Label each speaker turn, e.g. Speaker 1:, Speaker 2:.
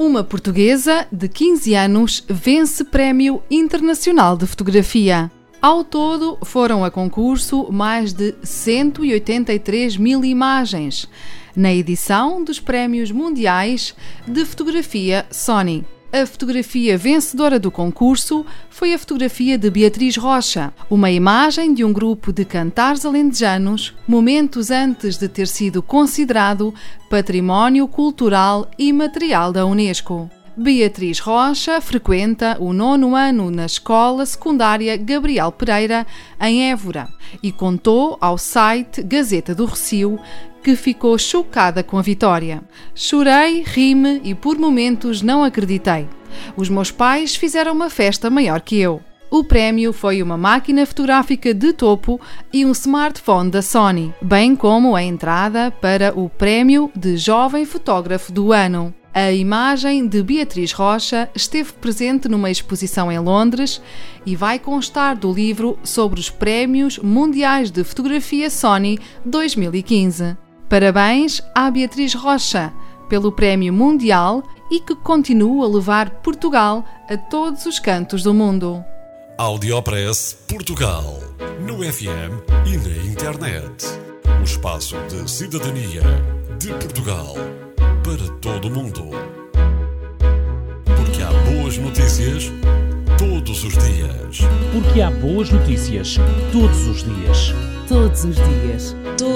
Speaker 1: Uma portuguesa de 15 anos vence Prémio Internacional de Fotografia. Ao todo, foram a concurso mais de 183 mil imagens na edição dos Prémios Mundiais de Fotografia Sony. A fotografia vencedora do concurso foi a fotografia de Beatriz Rocha, uma imagem de um grupo de cantares alentejanos momentos antes de ter sido considerado Património Cultural e Material da Unesco. Beatriz Rocha frequenta o nono ano na Escola Secundária Gabriel Pereira, em Évora, e contou ao site Gazeta do Recio que ficou chocada com a vitória. Chorei, ri-me e por momentos não acreditei. Os meus pais fizeram uma festa maior que eu. O prémio foi uma máquina fotográfica de topo e um smartphone da Sony, bem como a entrada para o Prémio de Jovem Fotógrafo do Ano. A imagem de Beatriz Rocha esteve presente numa exposição em Londres e vai constar do livro sobre os Prémios Mundiais de Fotografia Sony 2015. Parabéns à Beatriz Rocha pelo Prémio Mundial e que continua a levar Portugal a todos os cantos do mundo.
Speaker 2: Audiopress Portugal. No FM e na internet. O espaço de cidadania de Portugal para todo o mundo. Porque há boas notícias todos os dias.
Speaker 3: Porque há boas notícias todos os dias.
Speaker 4: Todos os dias.